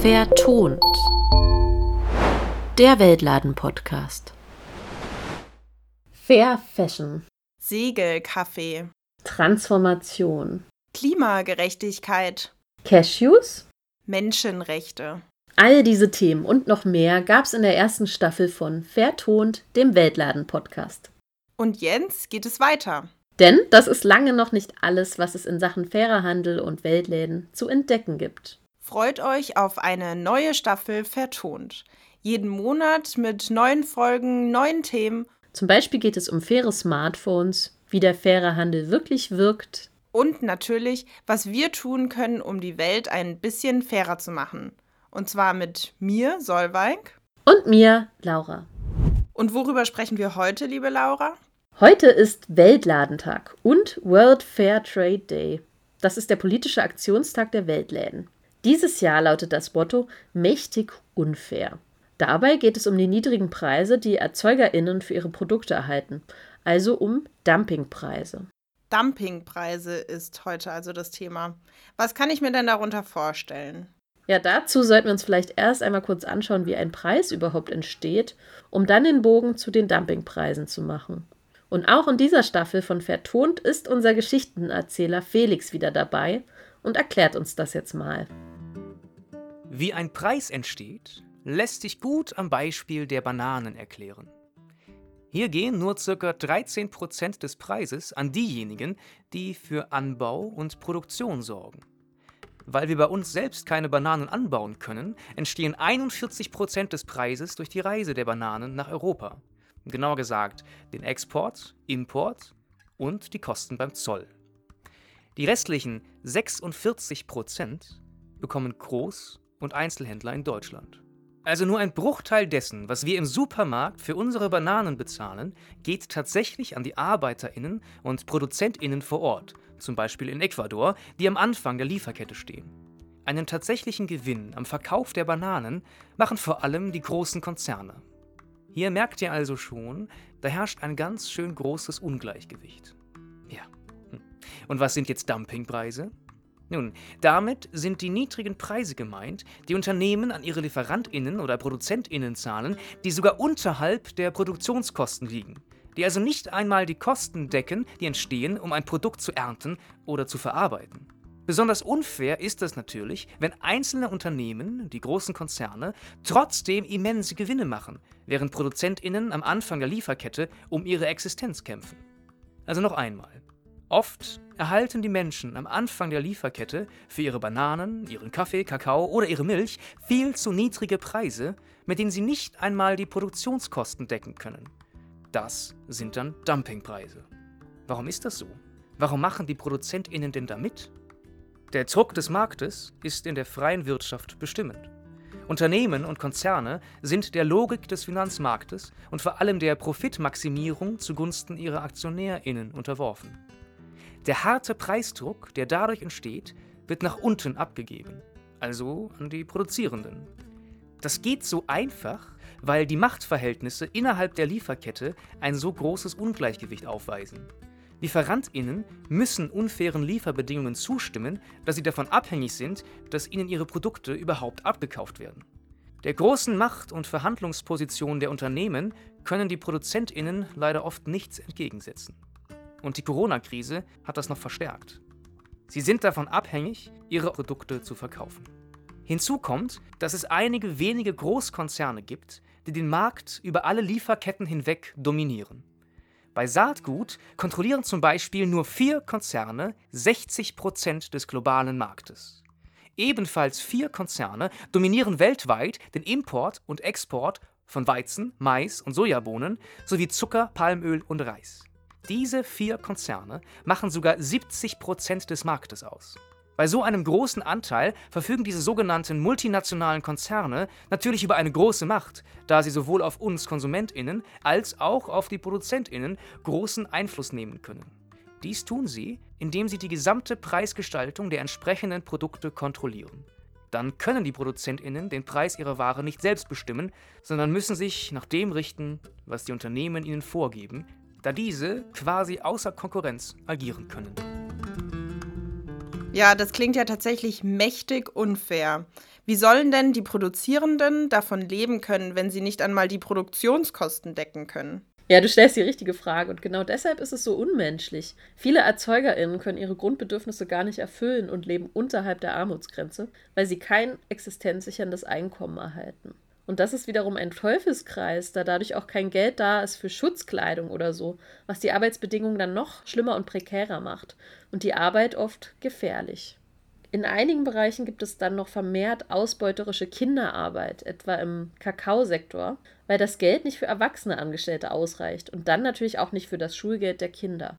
Vertont. Der Weltladen-Podcast. Fair Fashion. Segelkaffee. Transformation. Klimagerechtigkeit. Cashews. Menschenrechte. All diese Themen und noch mehr gab's in der ersten Staffel von Vertont, dem Weltladen-Podcast. Und jetzt geht es weiter. Denn das ist lange noch nicht alles, was es in Sachen fairer Handel und Weltläden zu entdecken gibt. Freut euch auf eine neue Staffel Vertont. Jeden Monat mit neuen Folgen, neuen Themen. Zum Beispiel geht es um faire Smartphones, wie der faire Handel wirklich wirkt. Und natürlich, was wir tun können, um die Welt ein bisschen fairer zu machen. Und zwar mit mir, Solveig. Und mir, Laura. Und worüber sprechen wir heute, liebe Laura? Heute ist Weltladentag und World Fair Trade Day. Das ist der politische Aktionstag der Weltläden. Dieses Jahr lautet das Motto Mächtig unfair. Dabei geht es um die niedrigen Preise, die ErzeugerInnen für ihre Produkte erhalten, also um Dumpingpreise. Dumpingpreise ist heute also das Thema. Was kann ich mir denn darunter vorstellen? Ja, dazu sollten wir uns vielleicht erst einmal kurz anschauen, wie ein Preis überhaupt entsteht, um dann den Bogen zu den Dumpingpreisen zu machen. Und auch in dieser Staffel von Vertont ist unser Geschichtenerzähler Felix wieder dabei und erklärt uns das jetzt mal. Wie ein Preis entsteht, lässt sich gut am Beispiel der Bananen erklären. Hier gehen nur ca. 13% des Preises an diejenigen, die für Anbau und Produktion sorgen. Weil wir bei uns selbst keine Bananen anbauen können, entstehen 41% des Preises durch die Reise der Bananen nach Europa genauer gesagt den Export, Import und die Kosten beim Zoll. Die restlichen 46 Prozent bekommen Groß- und Einzelhändler in Deutschland. Also nur ein Bruchteil dessen, was wir im Supermarkt für unsere Bananen bezahlen, geht tatsächlich an die Arbeiterinnen und Produzentinnen vor Ort, zum Beispiel in Ecuador, die am Anfang der Lieferkette stehen. Einen tatsächlichen Gewinn am Verkauf der Bananen machen vor allem die großen Konzerne. Hier merkt ihr also schon, da herrscht ein ganz schön großes Ungleichgewicht. Ja. Hm. Und was sind jetzt Dumpingpreise? Nun, damit sind die niedrigen Preise gemeint, die Unternehmen an ihre Lieferantinnen oder Produzentinnen zahlen, die sogar unterhalb der Produktionskosten liegen, die also nicht einmal die Kosten decken, die entstehen, um ein Produkt zu ernten oder zu verarbeiten. Besonders unfair ist es natürlich, wenn einzelne Unternehmen, die großen Konzerne, trotzdem immense Gewinne machen, während Produzentinnen am Anfang der Lieferkette um ihre Existenz kämpfen. Also noch einmal. Oft erhalten die Menschen am Anfang der Lieferkette für ihre Bananen, ihren Kaffee, Kakao oder ihre Milch viel zu niedrige Preise, mit denen sie nicht einmal die Produktionskosten decken können. Das sind dann Dumpingpreise. Warum ist das so? Warum machen die Produzentinnen denn da mit? Der Druck des Marktes ist in der freien Wirtschaft bestimmend. Unternehmen und Konzerne sind der Logik des Finanzmarktes und vor allem der Profitmaximierung zugunsten ihrer Aktionärinnen unterworfen. Der harte Preisdruck, der dadurch entsteht, wird nach unten abgegeben, also an die Produzierenden. Das geht so einfach, weil die Machtverhältnisse innerhalb der Lieferkette ein so großes Ungleichgewicht aufweisen. LieferantInnen müssen unfairen Lieferbedingungen zustimmen, da sie davon abhängig sind, dass ihnen ihre Produkte überhaupt abgekauft werden. Der großen Macht- und Verhandlungsposition der Unternehmen können die ProduzentInnen leider oft nichts entgegensetzen. Und die Corona-Krise hat das noch verstärkt. Sie sind davon abhängig, ihre Produkte zu verkaufen. Hinzu kommt, dass es einige wenige Großkonzerne gibt, die den Markt über alle Lieferketten hinweg dominieren. Bei Saatgut kontrollieren zum Beispiel nur vier Konzerne 60 Prozent des globalen Marktes. Ebenfalls vier Konzerne dominieren weltweit den Import und Export von Weizen, Mais und Sojabohnen sowie Zucker, Palmöl und Reis. Diese vier Konzerne machen sogar 70 Prozent des Marktes aus. Bei so einem großen Anteil verfügen diese sogenannten multinationalen Konzerne natürlich über eine große Macht, da sie sowohl auf uns Konsumentinnen als auch auf die Produzentinnen großen Einfluss nehmen können. Dies tun sie, indem sie die gesamte Preisgestaltung der entsprechenden Produkte kontrollieren. Dann können die Produzentinnen den Preis ihrer Ware nicht selbst bestimmen, sondern müssen sich nach dem richten, was die Unternehmen ihnen vorgeben, da diese quasi außer Konkurrenz agieren können. Ja, das klingt ja tatsächlich mächtig unfair. Wie sollen denn die Produzierenden davon leben können, wenn sie nicht einmal die Produktionskosten decken können? Ja, du stellst die richtige Frage und genau deshalb ist es so unmenschlich. Viele ErzeugerInnen können ihre Grundbedürfnisse gar nicht erfüllen und leben unterhalb der Armutsgrenze, weil sie kein existenzsicherndes Einkommen erhalten. Und das ist wiederum ein Teufelskreis, da dadurch auch kein Geld da ist für Schutzkleidung oder so, was die Arbeitsbedingungen dann noch schlimmer und prekärer macht und die Arbeit oft gefährlich. In einigen Bereichen gibt es dann noch vermehrt ausbeuterische Kinderarbeit, etwa im Kakaosektor, weil das Geld nicht für erwachsene Angestellte ausreicht und dann natürlich auch nicht für das Schulgeld der Kinder.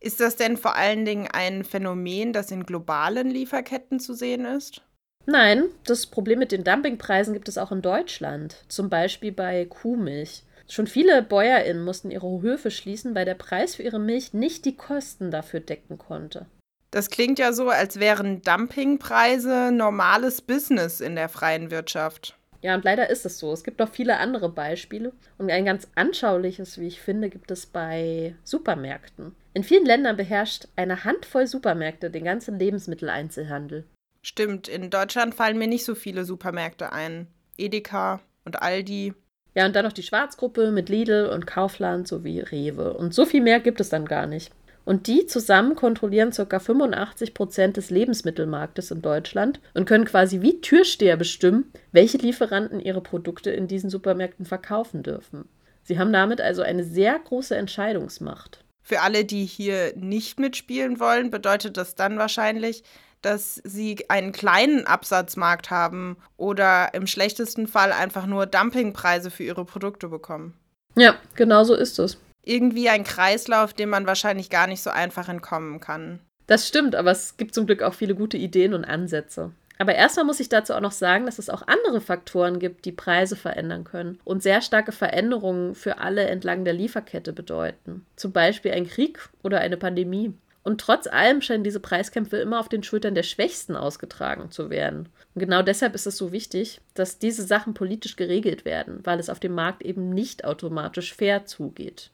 Ist das denn vor allen Dingen ein Phänomen, das in globalen Lieferketten zu sehen ist? Nein, das Problem mit den Dumpingpreisen gibt es auch in Deutschland, zum Beispiel bei Kuhmilch. Schon viele BäuerInnen mussten ihre Höfe schließen, weil der Preis für ihre Milch nicht die Kosten dafür decken konnte. Das klingt ja so, als wären Dumpingpreise normales Business in der freien Wirtschaft. Ja, und leider ist es so. Es gibt noch viele andere Beispiele. Und ein ganz anschauliches, wie ich finde, gibt es bei Supermärkten. In vielen Ländern beherrscht eine Handvoll Supermärkte den ganzen Lebensmitteleinzelhandel. Stimmt, in Deutschland fallen mir nicht so viele Supermärkte ein. Edeka und Aldi. Ja, und dann noch die Schwarzgruppe mit Lidl und Kaufland sowie Rewe. Und so viel mehr gibt es dann gar nicht. Und die zusammen kontrollieren ca. 85 Prozent des Lebensmittelmarktes in Deutschland und können quasi wie Türsteher bestimmen, welche Lieferanten ihre Produkte in diesen Supermärkten verkaufen dürfen. Sie haben damit also eine sehr große Entscheidungsmacht. Für alle, die hier nicht mitspielen wollen, bedeutet das dann wahrscheinlich, dass sie einen kleinen Absatzmarkt haben oder im schlechtesten Fall einfach nur Dumpingpreise für ihre Produkte bekommen. Ja, genau so ist es irgendwie ein Kreislauf, dem man wahrscheinlich gar nicht so einfach entkommen kann. Das stimmt, aber es gibt zum Glück auch viele gute Ideen und Ansätze. Aber erstmal muss ich dazu auch noch sagen, dass es auch andere Faktoren gibt, die Preise verändern können und sehr starke Veränderungen für alle entlang der Lieferkette bedeuten. Zum Beispiel ein Krieg oder eine Pandemie. Und trotz allem scheinen diese Preiskämpfe immer auf den Schultern der Schwächsten ausgetragen zu werden. Und genau deshalb ist es so wichtig, dass diese Sachen politisch geregelt werden, weil es auf dem Markt eben nicht automatisch fair zugeht.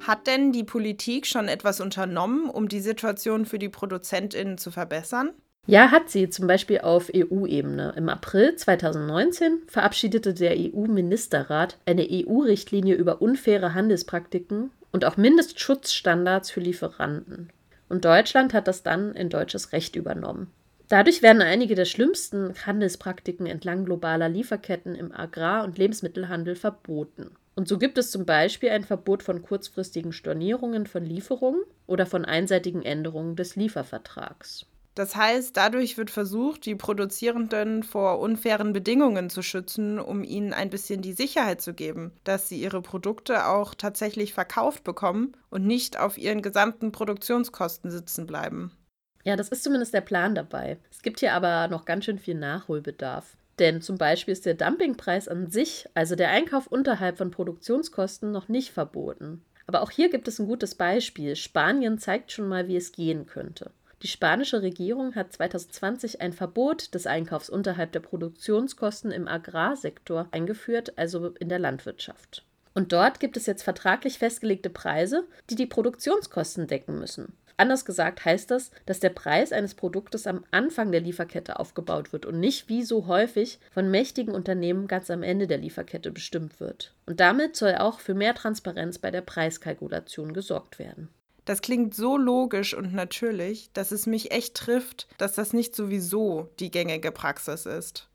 Hat denn die Politik schon etwas unternommen, um die Situation für die Produzentinnen zu verbessern? Ja, hat sie, zum Beispiel auf EU-Ebene. Im April 2019 verabschiedete der EU-Ministerrat eine EU-Richtlinie über unfaire Handelspraktiken und auch Mindestschutzstandards für Lieferanten. Und Deutschland hat das dann in deutsches Recht übernommen. Dadurch werden einige der schlimmsten Handelspraktiken entlang globaler Lieferketten im Agrar- und Lebensmittelhandel verboten. Und so gibt es zum Beispiel ein Verbot von kurzfristigen Stornierungen von Lieferungen oder von einseitigen Änderungen des Liefervertrags. Das heißt, dadurch wird versucht, die Produzierenden vor unfairen Bedingungen zu schützen, um ihnen ein bisschen die Sicherheit zu geben, dass sie ihre Produkte auch tatsächlich verkauft bekommen und nicht auf ihren gesamten Produktionskosten sitzen bleiben. Ja, das ist zumindest der Plan dabei. Es gibt hier aber noch ganz schön viel Nachholbedarf. Denn zum Beispiel ist der Dumpingpreis an sich, also der Einkauf unterhalb von Produktionskosten, noch nicht verboten. Aber auch hier gibt es ein gutes Beispiel. Spanien zeigt schon mal, wie es gehen könnte. Die spanische Regierung hat 2020 ein Verbot des Einkaufs unterhalb der Produktionskosten im Agrarsektor eingeführt, also in der Landwirtschaft. Und dort gibt es jetzt vertraglich festgelegte Preise, die die Produktionskosten decken müssen. Anders gesagt heißt das, dass der Preis eines Produktes am Anfang der Lieferkette aufgebaut wird und nicht wie so häufig von mächtigen Unternehmen ganz am Ende der Lieferkette bestimmt wird. Und damit soll auch für mehr Transparenz bei der Preiskalkulation gesorgt werden. Das klingt so logisch und natürlich, dass es mich echt trifft, dass das nicht sowieso die gängige Praxis ist.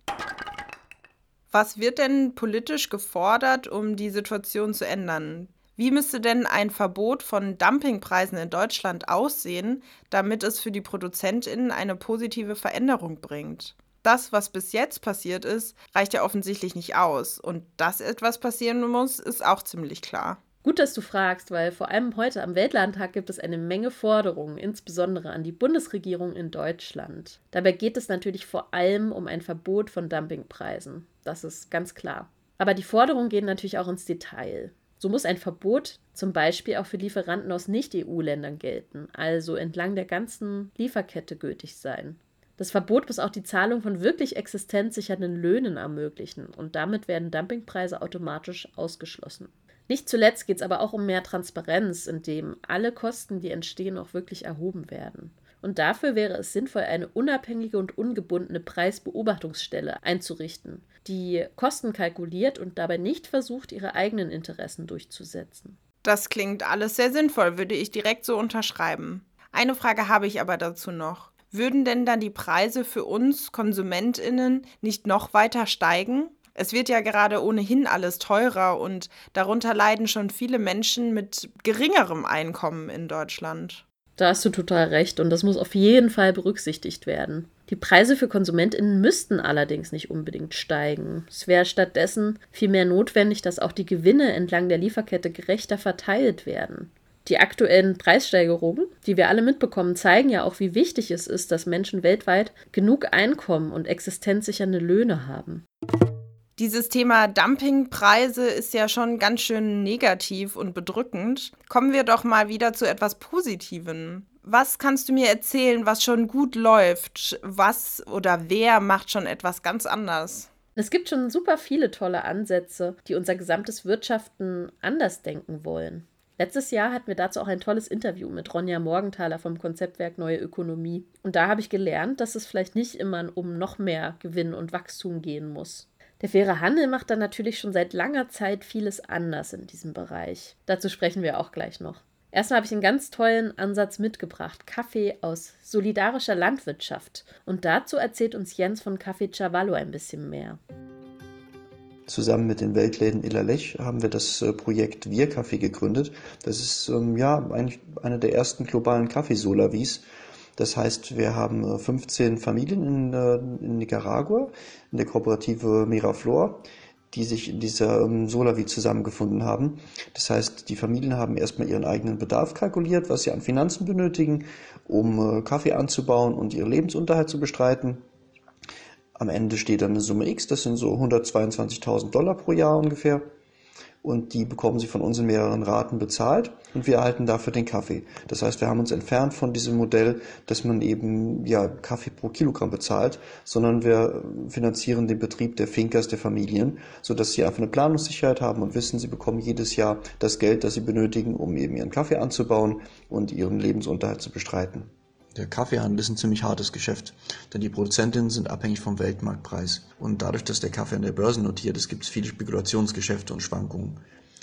Was wird denn politisch gefordert, um die Situation zu ändern? Wie müsste denn ein Verbot von Dumpingpreisen in Deutschland aussehen, damit es für die Produzentinnen eine positive Veränderung bringt? Das, was bis jetzt passiert ist, reicht ja offensichtlich nicht aus. Und dass etwas passieren muss, ist auch ziemlich klar. Gut, dass du fragst, weil vor allem heute am Weltlandtag gibt es eine Menge Forderungen, insbesondere an die Bundesregierung in Deutschland. Dabei geht es natürlich vor allem um ein Verbot von Dumpingpreisen. Das ist ganz klar. Aber die Forderungen gehen natürlich auch ins Detail. So muss ein Verbot zum Beispiel auch für Lieferanten aus Nicht-EU-Ländern gelten, also entlang der ganzen Lieferkette gültig sein. Das Verbot muss auch die Zahlung von wirklich existenzsichernden Löhnen ermöglichen und damit werden Dumpingpreise automatisch ausgeschlossen. Nicht zuletzt geht es aber auch um mehr Transparenz, indem alle Kosten, die entstehen, auch wirklich erhoben werden. Und dafür wäre es sinnvoll, eine unabhängige und ungebundene Preisbeobachtungsstelle einzurichten, die Kosten kalkuliert und dabei nicht versucht, ihre eigenen Interessen durchzusetzen. Das klingt alles sehr sinnvoll, würde ich direkt so unterschreiben. Eine Frage habe ich aber dazu noch. Würden denn dann die Preise für uns Konsumentinnen nicht noch weiter steigen? Es wird ja gerade ohnehin alles teurer und darunter leiden schon viele Menschen mit geringerem Einkommen in Deutschland. Da hast du total recht und das muss auf jeden Fall berücksichtigt werden. Die Preise für KonsumentInnen müssten allerdings nicht unbedingt steigen. Es wäre stattdessen vielmehr notwendig, dass auch die Gewinne entlang der Lieferkette gerechter verteilt werden. Die aktuellen Preissteigerungen, die wir alle mitbekommen, zeigen ja auch, wie wichtig es ist, dass Menschen weltweit genug Einkommen und existenzsichernde Löhne haben. Dieses Thema Dumpingpreise ist ja schon ganz schön negativ und bedrückend. Kommen wir doch mal wieder zu etwas Positivem. Was kannst du mir erzählen, was schon gut läuft? Was oder wer macht schon etwas ganz anders? Es gibt schon super viele tolle Ansätze, die unser gesamtes Wirtschaften anders denken wollen. Letztes Jahr hatten wir dazu auch ein tolles Interview mit Ronja Morgenthaler vom Konzeptwerk Neue Ökonomie. Und da habe ich gelernt, dass es vielleicht nicht immer um noch mehr Gewinn und Wachstum gehen muss. Der faire Handel macht dann natürlich schon seit langer Zeit vieles anders in diesem Bereich. Dazu sprechen wir auch gleich noch. Erstmal habe ich einen ganz tollen Ansatz mitgebracht: Kaffee aus solidarischer Landwirtschaft. Und dazu erzählt uns Jens von Café Cavallo ein bisschen mehr. Zusammen mit den Weltläden Illerlech haben wir das äh, Projekt Wir Kaffee gegründet. Das ist ähm, ja eigentlich einer der ersten globalen Kaffeesolavis. Das heißt, wir haben 15 äh, Familien in, äh, in Nicaragua, in der Kooperative Miraflor, die sich in dieser ähm, Solavi zusammengefunden haben. Das heißt, die Familien haben erstmal ihren eigenen Bedarf kalkuliert, was sie an Finanzen benötigen, um äh, Kaffee anzubauen und ihren Lebensunterhalt zu bestreiten. Am Ende steht dann eine Summe X, das sind so 122.000 Dollar pro Jahr ungefähr und die bekommen sie von uns in mehreren Raten bezahlt und wir erhalten dafür den Kaffee. Das heißt, wir haben uns entfernt von diesem Modell, dass man eben ja Kaffee pro Kilogramm bezahlt, sondern wir finanzieren den Betrieb der Finkers der Familien, so dass sie einfach eine Planungssicherheit haben und wissen, sie bekommen jedes Jahr das Geld, das sie benötigen, um eben ihren Kaffee anzubauen und ihren Lebensunterhalt zu bestreiten. Der Kaffeehandel ist ein ziemlich hartes Geschäft, denn die Produzentinnen sind abhängig vom Weltmarktpreis. Und dadurch, dass der Kaffee an der Börse notiert ist, gibt es viele Spekulationsgeschäfte und Schwankungen.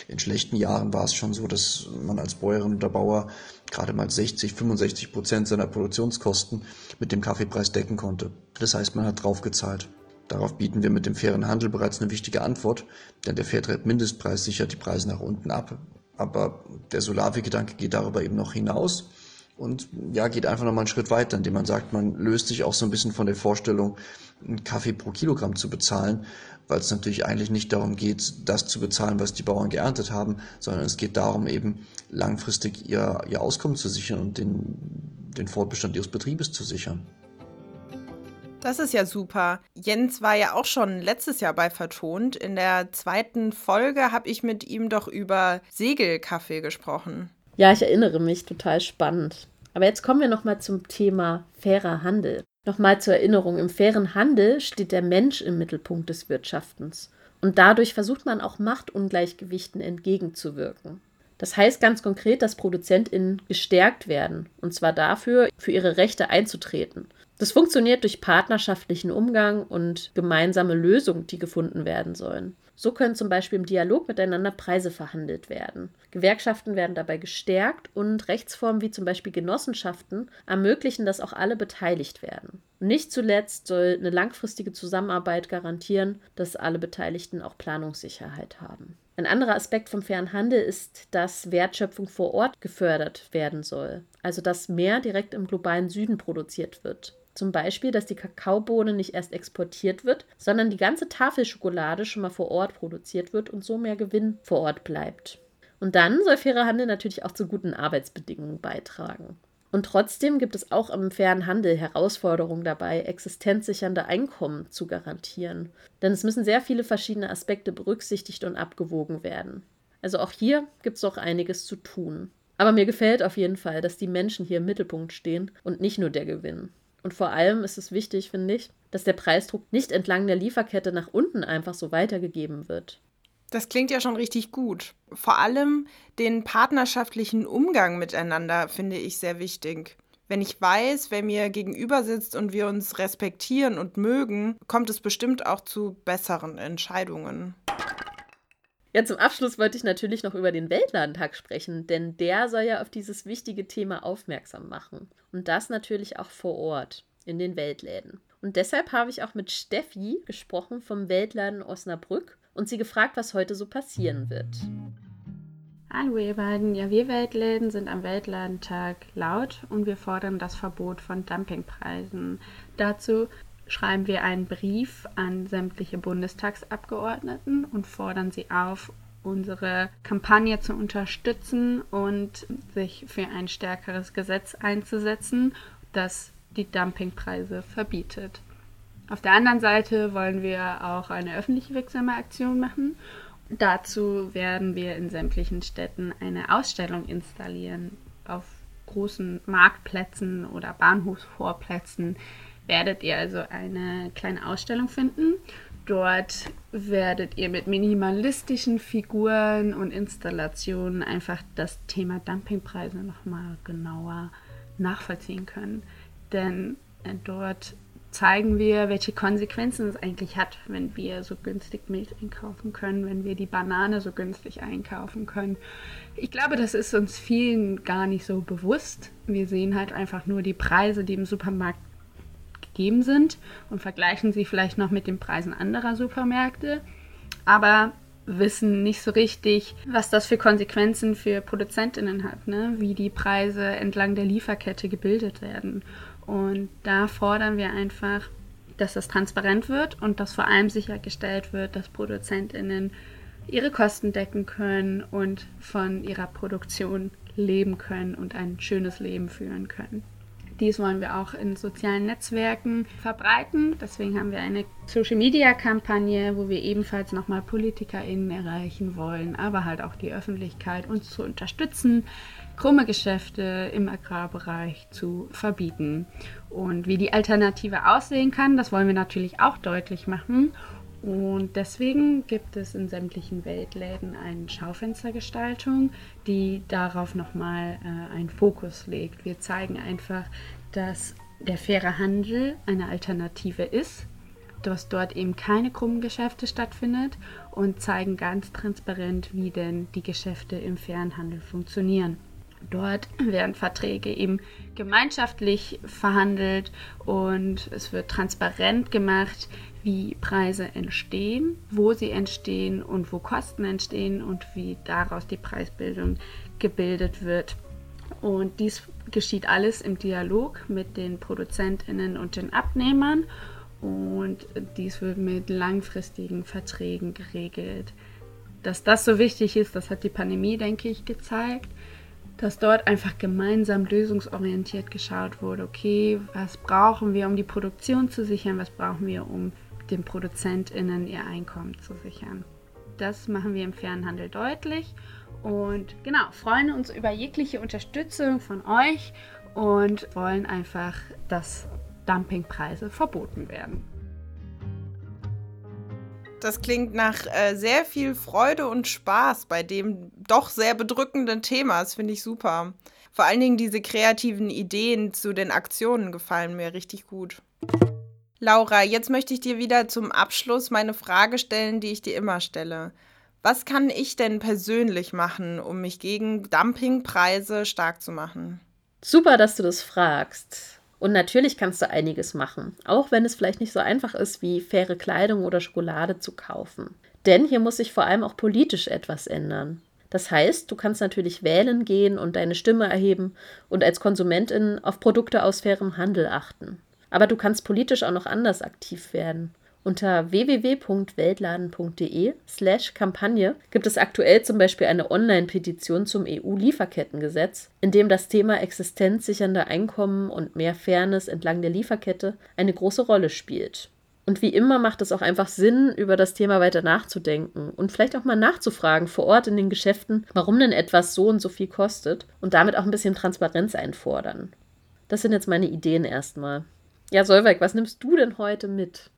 In schlechten Jahren war es schon so, dass man als Bäuerin oder Bauer gerade mal 60, 65 Prozent seiner Produktionskosten mit dem Kaffeepreis decken konnte. Das heißt, man hat draufgezahlt. Darauf bieten wir mit dem fairen Handel bereits eine wichtige Antwort, denn der Fairtrade-Mindestpreis sichert die Preise nach unten ab. Aber der Solavi-Gedanke geht darüber eben noch hinaus und ja, geht einfach nochmal einen Schritt weiter, indem man sagt, man löst sich auch so ein bisschen von der Vorstellung, einen Kaffee pro Kilogramm zu bezahlen, weil es natürlich eigentlich nicht darum geht, das zu bezahlen, was die Bauern geerntet haben, sondern es geht darum, eben langfristig ihr, ihr Auskommen zu sichern und den, den Fortbestand ihres Betriebes zu sichern. Das ist ja super. Jens war ja auch schon letztes Jahr bei Vertont. In der zweiten Folge habe ich mit ihm doch über Segelkaffee gesprochen. Ja, ich erinnere mich, total spannend. Aber jetzt kommen wir nochmal zum Thema fairer Handel. Nochmal zur Erinnerung, im fairen Handel steht der Mensch im Mittelpunkt des Wirtschaftens. Und dadurch versucht man auch Machtungleichgewichten entgegenzuwirken. Das heißt ganz konkret, dass ProduzentInnen gestärkt werden, und zwar dafür, für ihre Rechte einzutreten. Das funktioniert durch partnerschaftlichen Umgang und gemeinsame Lösungen, die gefunden werden sollen. So können zum Beispiel im Dialog miteinander Preise verhandelt werden. Gewerkschaften werden dabei gestärkt und Rechtsformen wie zum Beispiel Genossenschaften ermöglichen, dass auch alle beteiligt werden. Nicht zuletzt soll eine langfristige Zusammenarbeit garantieren, dass alle Beteiligten auch Planungssicherheit haben. Ein anderer Aspekt vom fairen Handel ist, dass Wertschöpfung vor Ort gefördert werden soll, also dass mehr direkt im globalen Süden produziert wird. Zum Beispiel, dass die Kakaobohne nicht erst exportiert wird, sondern die ganze Tafel Schokolade schon mal vor Ort produziert wird und so mehr Gewinn vor Ort bleibt. Und dann soll fairer Handel natürlich auch zu guten Arbeitsbedingungen beitragen. Und trotzdem gibt es auch im fairen Handel Herausforderungen dabei, existenzsichernde Einkommen zu garantieren. Denn es müssen sehr viele verschiedene Aspekte berücksichtigt und abgewogen werden. Also auch hier gibt es noch einiges zu tun. Aber mir gefällt auf jeden Fall, dass die Menschen hier im Mittelpunkt stehen und nicht nur der Gewinn. Und vor allem ist es wichtig, finde ich, dass der Preisdruck nicht entlang der Lieferkette nach unten einfach so weitergegeben wird. Das klingt ja schon richtig gut. Vor allem den partnerschaftlichen Umgang miteinander finde ich sehr wichtig. Wenn ich weiß, wer mir gegenüber sitzt und wir uns respektieren und mögen, kommt es bestimmt auch zu besseren Entscheidungen. Ja, zum Abschluss wollte ich natürlich noch über den Weltladentag sprechen, denn der soll ja auf dieses wichtige Thema aufmerksam machen. Und das natürlich auch vor Ort, in den Weltläden. Und deshalb habe ich auch mit Steffi gesprochen vom Weltladen Osnabrück und sie gefragt, was heute so passieren wird. Hallo ihr beiden, ja wir Weltläden sind am Weltladentag laut und wir fordern das Verbot von Dumpingpreisen. Dazu schreiben wir einen Brief an sämtliche Bundestagsabgeordneten und fordern sie auf, unsere Kampagne zu unterstützen und sich für ein stärkeres Gesetz einzusetzen, das die Dumpingpreise verbietet. Auf der anderen Seite wollen wir auch eine öffentlich wirksame Aktion machen Dazu werden wir in sämtlichen Städten eine Ausstellung installieren. Auf großen Marktplätzen oder Bahnhofsvorplätzen werdet ihr also eine kleine Ausstellung finden. Dort werdet ihr mit minimalistischen Figuren und Installationen einfach das Thema Dumpingpreise nochmal genauer nachvollziehen können. Denn äh, dort zeigen wir, welche Konsequenzen es eigentlich hat, wenn wir so günstig Milch einkaufen können, wenn wir die Banane so günstig einkaufen können. Ich glaube, das ist uns vielen gar nicht so bewusst. Wir sehen halt einfach nur die Preise, die im Supermarkt gegeben sind und vergleichen sie vielleicht noch mit den Preisen anderer Supermärkte, aber wissen nicht so richtig, was das für Konsequenzen für Produzentinnen hat, ne? wie die Preise entlang der Lieferkette gebildet werden. Und da fordern wir einfach, dass das transparent wird und dass vor allem sichergestellt wird, dass ProduzentInnen ihre Kosten decken können und von ihrer Produktion leben können und ein schönes Leben führen können. Dies wollen wir auch in sozialen Netzwerken verbreiten. Deswegen haben wir eine Social-Media-Kampagne, wo wir ebenfalls nochmal PolitikerInnen erreichen wollen, aber halt auch die Öffentlichkeit, uns zu unterstützen, krumme Geschäfte im Agrarbereich zu verbieten. Und wie die Alternative aussehen kann, das wollen wir natürlich auch deutlich machen. Und deswegen gibt es in sämtlichen Weltläden eine Schaufenstergestaltung, die darauf nochmal äh, einen Fokus legt. Wir zeigen einfach, dass der faire Handel eine Alternative ist, dass dort eben keine krummen Geschäfte stattfindet und zeigen ganz transparent, wie denn die Geschäfte im fairen Handel funktionieren. Dort werden Verträge eben gemeinschaftlich verhandelt und es wird transparent gemacht, wie Preise entstehen, wo sie entstehen und wo Kosten entstehen und wie daraus die Preisbildung gebildet wird. Und dies geschieht alles im Dialog mit den Produzentinnen und den Abnehmern und dies wird mit langfristigen Verträgen geregelt. Dass das so wichtig ist, das hat die Pandemie, denke ich, gezeigt dass dort einfach gemeinsam lösungsorientiert geschaut wurde, okay, was brauchen wir, um die Produktion zu sichern, was brauchen wir, um den ProduzentInnen ihr Einkommen zu sichern. Das machen wir im Fernhandel deutlich und genau, freuen uns über jegliche Unterstützung von euch und wollen einfach, dass Dumpingpreise verboten werden. Das klingt nach äh, sehr viel Freude und Spaß bei dem doch sehr bedrückenden Thema. Das finde ich super. Vor allen Dingen diese kreativen Ideen zu den Aktionen gefallen mir richtig gut. Laura, jetzt möchte ich dir wieder zum Abschluss meine Frage stellen, die ich dir immer stelle. Was kann ich denn persönlich machen, um mich gegen Dumpingpreise stark zu machen? Super, dass du das fragst. Und natürlich kannst du einiges machen, auch wenn es vielleicht nicht so einfach ist, wie faire Kleidung oder Schokolade zu kaufen. Denn hier muss sich vor allem auch politisch etwas ändern. Das heißt, du kannst natürlich wählen gehen und deine Stimme erheben und als Konsumentin auf Produkte aus fairem Handel achten. Aber du kannst politisch auch noch anders aktiv werden. Unter www.weltladen.de slash Kampagne gibt es aktuell zum Beispiel eine Online-Petition zum EU-Lieferkettengesetz, in dem das Thema existenzsichernde Einkommen und mehr Fairness entlang der Lieferkette eine große Rolle spielt. Und wie immer macht es auch einfach Sinn, über das Thema weiter nachzudenken und vielleicht auch mal nachzufragen vor Ort in den Geschäften, warum denn etwas so und so viel kostet und damit auch ein bisschen Transparenz einfordern. Das sind jetzt meine Ideen erstmal. Ja, Solveig, was nimmst du denn heute mit?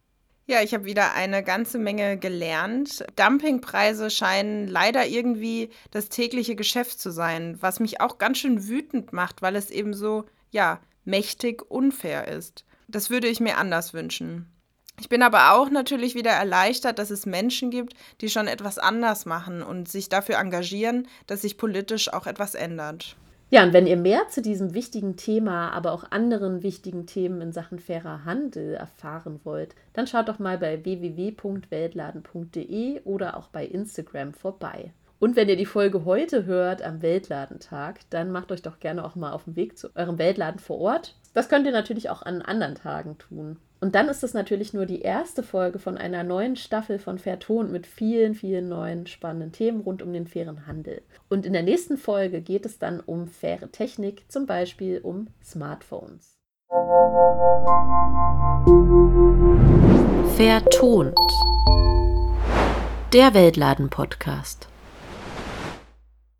Ja, ich habe wieder eine ganze Menge gelernt. Dumpingpreise scheinen leider irgendwie das tägliche Geschäft zu sein, was mich auch ganz schön wütend macht, weil es eben so, ja, mächtig unfair ist. Das würde ich mir anders wünschen. Ich bin aber auch natürlich wieder erleichtert, dass es Menschen gibt, die schon etwas anders machen und sich dafür engagieren, dass sich politisch auch etwas ändert. Ja, und wenn ihr mehr zu diesem wichtigen Thema, aber auch anderen wichtigen Themen in Sachen fairer Handel erfahren wollt, dann schaut doch mal bei www.weltladen.de oder auch bei Instagram vorbei. Und wenn ihr die Folge heute hört am Weltladentag, dann macht euch doch gerne auch mal auf den Weg zu eurem Weltladen vor Ort. Das könnt ihr natürlich auch an anderen Tagen tun. Und dann ist es natürlich nur die erste Folge von einer neuen Staffel von Vertont mit vielen, vielen neuen spannenden Themen rund um den fairen Handel. Und in der nächsten Folge geht es dann um faire Technik, zum Beispiel um Smartphones. Vertont. Der Weltladen-Podcast.